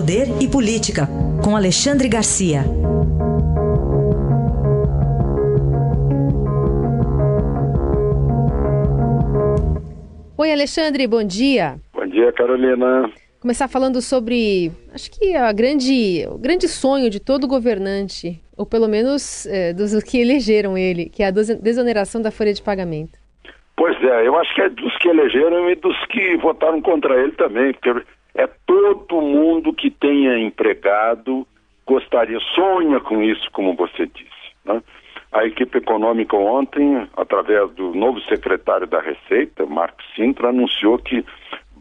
Poder e Política, com Alexandre Garcia. Oi, Alexandre, bom dia. Bom dia, Carolina. Começar falando sobre, acho que a grande, o grande sonho de todo governante, ou pelo menos é, dos que elegeram ele, que é a desoneração da folha de pagamento. Pois é, eu acho que é dos que elegeram e dos que votaram contra ele também, porque é todo mundo que tenha empregado gostaria, sonha com isso, como você disse. Né? A equipe econômica ontem, através do novo secretário da Receita, Marcos Sintra, anunciou que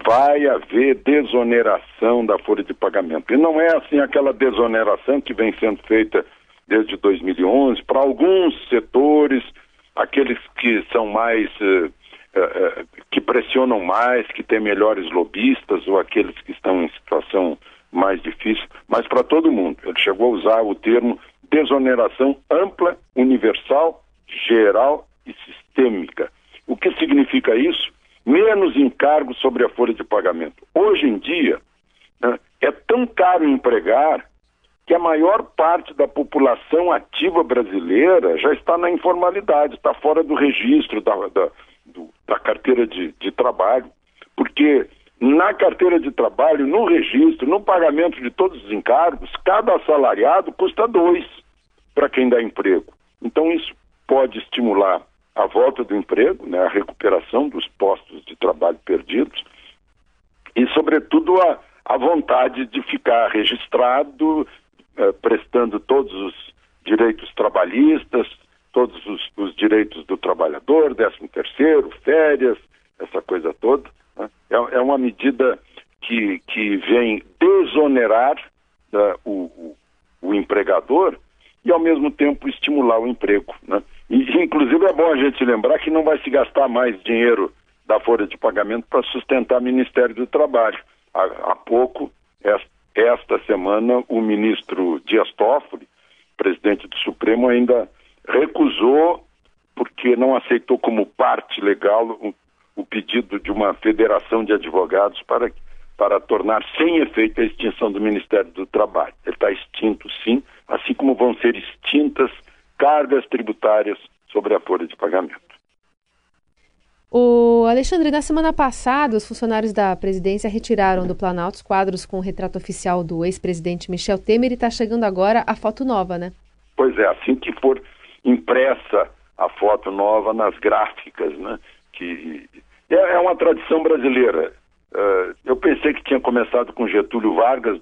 vai haver desoneração da folha de pagamento. E não é assim aquela desoneração que vem sendo feita desde 2011 para alguns setores, aqueles que são mais uh, que pressionam mais, que têm melhores lobistas ou aqueles que estão em situação mais difícil, mas para todo mundo. Ele chegou a usar o termo desoneração ampla, universal, geral e sistêmica. O que significa isso? Menos encargo sobre a folha de pagamento. Hoje em dia, né, é tão caro empregar que a maior parte da população ativa brasileira já está na informalidade, está fora do registro da, da, do, da carteira de, de trabalho, porque na carteira de trabalho, no registro, no pagamento de todos os encargos, cada assalariado custa dois para quem dá emprego. Então isso pode estimular a volta do emprego, né, a recuperação dos postos de trabalho perdidos e, sobretudo, a, a vontade de ficar registrado, eh, prestando todos os direitos trabalhistas, todos os, os direitos do trabalhador, décimo terceiro, férias, essa coisa toda. Né? É, é, uma medida que, que vem desonerar uh, o, o, o empregador e, ao mesmo tempo, estimular o emprego. Né? E, inclusive, é bom a gente lembrar que não vai se gastar mais dinheiro da folha de pagamento para sustentar o Ministério do Trabalho. Há, há pouco, esta semana, o ministro Dias Toffoli, presidente do Supremo, ainda recusou, porque não aceitou como parte legal o, o pedido de uma federação de advogados para, para tornar sem efeito a extinção do Ministério do Trabalho. Ele está extinto, sim, assim como vão ser extintas cargas tributárias sobre a folha de pagamento. O Alexandre, na semana passada, os funcionários da presidência retiraram do Planalto os quadros com o retrato oficial do ex-presidente Michel Temer e está chegando agora a foto nova, né? Pois é, assim que for impressa a foto nova nas gráficas, né? Que é, é uma tradição brasileira. Uh, eu pensei que tinha começado com Getúlio Vargas,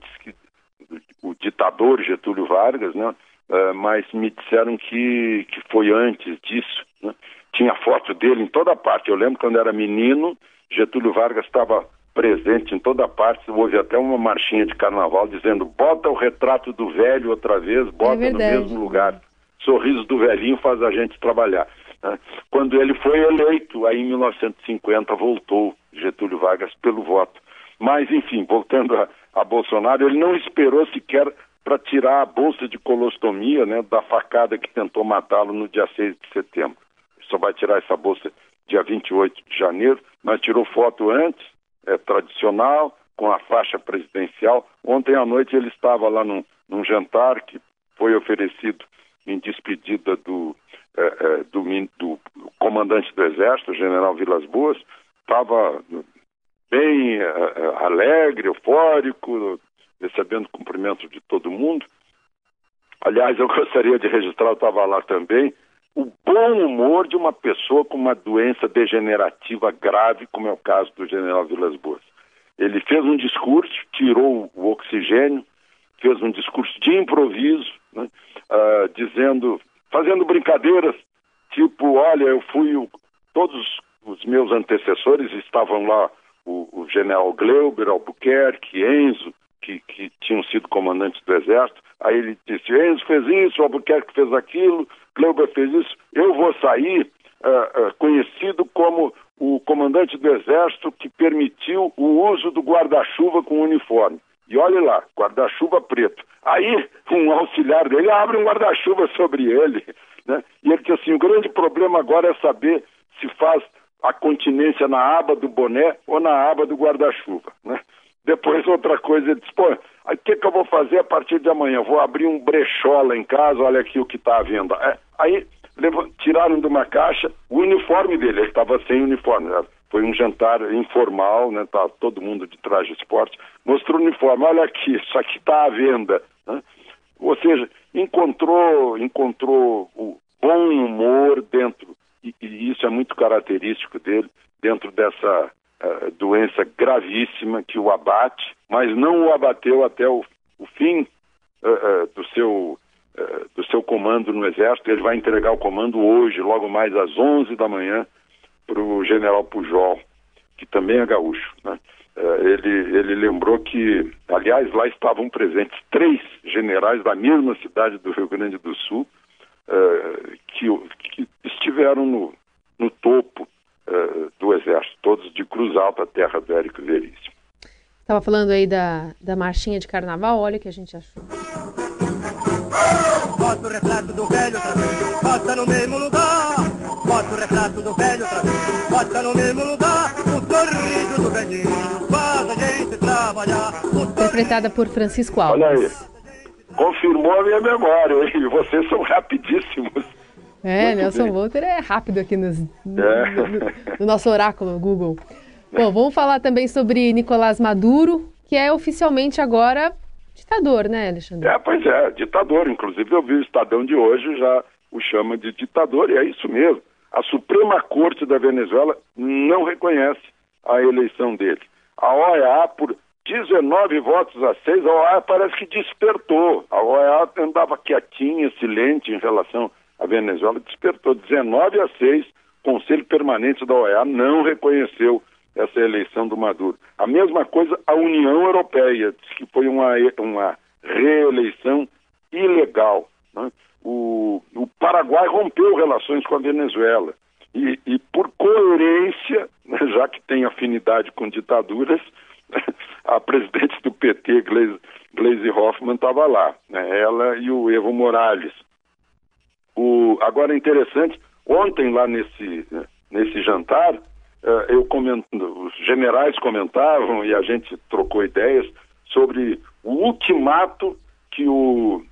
o ditador Getúlio Vargas, né? Uh, mas me disseram que, que foi antes disso. Né? Tinha foto dele em toda parte. Eu lembro quando era menino, Getúlio Vargas estava presente em toda parte. Houve até uma marchinha de carnaval dizendo: bota o retrato do velho outra vez, bota é no mesmo lugar. Sorriso do velhinho faz a gente trabalhar. Né? Quando ele foi eleito, aí em 1950 voltou Getúlio Vargas pelo voto. Mas, enfim, voltando a, a Bolsonaro, ele não esperou sequer para tirar a bolsa de colostomia né, da facada que tentou matá-lo no dia 6 de setembro. Só vai tirar essa bolsa dia 28 de janeiro, mas tirou foto antes, é tradicional, com a faixa presidencial. Ontem à noite ele estava lá num, num jantar que foi oferecido em despedida do, é, é, do, do, comandante do Exército, general Vilas Boas, estava bem é, alegre, eufórico, recebendo cumprimento de todo mundo. Aliás, eu gostaria de registrar, eu estava lá também, o bom humor de uma pessoa com uma doença degenerativa grave, como é o caso do general Vilas Boas. Ele fez um discurso, tirou o oxigênio, fez um discurso de improviso, uh, dizendo, fazendo brincadeiras, tipo, olha, eu fui, o, todos os meus antecessores estavam lá, o, o general Gleuber, Albuquerque, Enzo, que, que tinham sido comandantes do exército, aí ele disse, Enzo fez isso, Albuquerque fez aquilo, Gleuber fez isso, eu vou sair uh, uh, conhecido como o comandante do exército que permitiu o uso do guarda-chuva com uniforme. E olhe lá, guarda-chuva preto. Aí um auxiliar dele abre um guarda-chuva sobre ele. Né? E ele disse assim: o grande problema agora é saber se faz a continência na aba do boné ou na aba do guarda-chuva. Né? Depois outra coisa. Ele disse, pô, o que, que eu vou fazer a partir de amanhã? Vou abrir um brechó lá em casa, olha aqui o que está à venda. É, aí tiraram de uma caixa o uniforme dele, ele estava sem uniforme. Né? Foi um jantar informal, né? Tá todo mundo de traje de esporte. Mostrou o uniforme, olha aqui, isso aqui está à venda. Né? Ou seja, encontrou, encontrou o bom humor dentro, e, e isso é muito característico dele, dentro dessa uh, doença gravíssima que o abate, mas não o abateu até o, o fim uh, uh, do seu do seu comando no Exército. Ele vai entregar o comando hoje, logo mais às 11 da manhã, para o general Pujol, que também é gaúcho. Né? ele, ele lembrou que, aliás, lá estavam presentes três generais da mesma cidade do Rio Grande do Sul, que, que estiveram no, no topo do Exército, todos de Cruz Alta, terra do Érico Veríssimo. Estava falando aí da, da marchinha de carnaval, olha o que a gente achou. Bota o retrato do velho outra vez, bota no mesmo lugar. Bota o retrato do velho outra vez, bota no mesmo lugar. O sorriso do velhinho faz a gente trabalhar. Interpretada por Francisco Alves. Olha aí, confirmou a minha memória, hein? Vocês são rapidíssimos. É, Muito Nelson Volter é rápido aqui nos, no, é. no, no, nosso oráculo Google. Bom, vamos falar também sobre Nicolás Maduro, que é oficialmente agora ditador, né, Alexandre? É, pois é, ditador. Inclusive eu vi o Estadão de hoje já o chama de ditador, e é isso mesmo. A Suprema Corte da Venezuela não reconhece a eleição dele. A OEA, por 19 votos a 6, a OEA parece que despertou. A OEA andava quietinha, silente em relação a Venezuela despertou 19 a 6. Conselho Permanente da OEA não reconheceu essa eleição do Maduro. A mesma coisa a União Europeia, disse que foi uma, uma reeleição ilegal. Né? O, o, Paraguai rompeu relações com a Venezuela. E, e por coerência, né, já que tem afinidade com ditaduras, a presidente do PT, Gleisi, Gleisi Hoffmann, estava lá. Né? Ela e o Evo Morales. O, agora é interessante, ontem lá nesse, nesse jantar, eu comento, os generais comentavam e a gente trocou ideias sobre o ultimato que o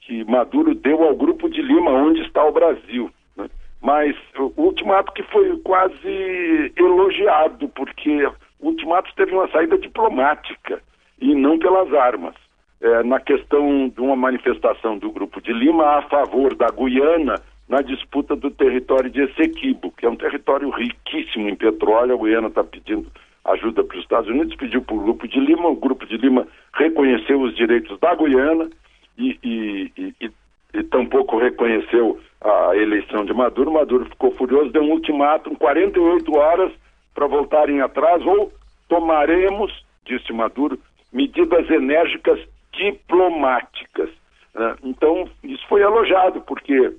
que Maduro deu ao Grupo de Lima, onde está o Brasil. Né? Mas o ultimato que foi quase elogiado, porque o ultimato teve uma saída diplomática e não pelas armas é, na questão de uma manifestação do Grupo de Lima a favor da Guiana na disputa do território de Essequibo, que é um território riquíssimo em petróleo. A Guiana está pedindo ajuda para os Estados Unidos, pediu para o Grupo de Lima, o Grupo de Lima reconheceu os direitos da Guiana e, e, e, e, e tampouco reconheceu a eleição de Maduro. Maduro ficou furioso, deu um ultimátum, 48 horas para voltarem atrás, ou tomaremos, disse Maduro, medidas enérgicas diplomáticas. Né? Então, isso foi elogiado, porque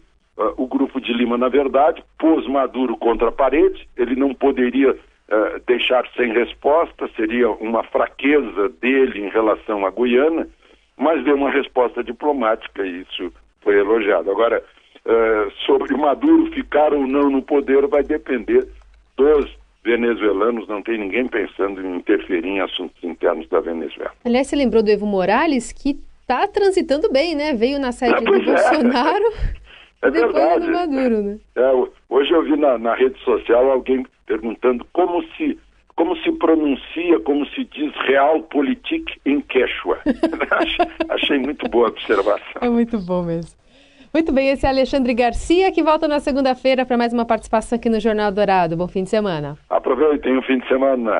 o Grupo de Lima, na verdade, pôs Maduro contra a parede, ele não poderia uh, deixar sem resposta, seria uma fraqueza dele em relação à Guiana, mas deu uma resposta diplomática e isso foi elogiado. Agora, uh, sobre Maduro ficar ou não no poder vai depender dos venezuelanos, não tem ninguém pensando em interferir em assuntos internos da Venezuela. Aliás, você lembrou do Evo Morales, que está transitando bem, né? Veio na sede é, do é. Bolsonaro é depois verdade. do Maduro, né? É, hoje eu vi na, na rede social alguém perguntando como se como se pronuncia, como se diz realpolitik em Quechua. achei, achei muito boa a observação. É muito bom mesmo. Muito bem, esse é Alexandre Garcia, que volta na segunda-feira para mais uma participação aqui no Jornal Dourado. Bom fim de semana. Aproveitem o fim de semana.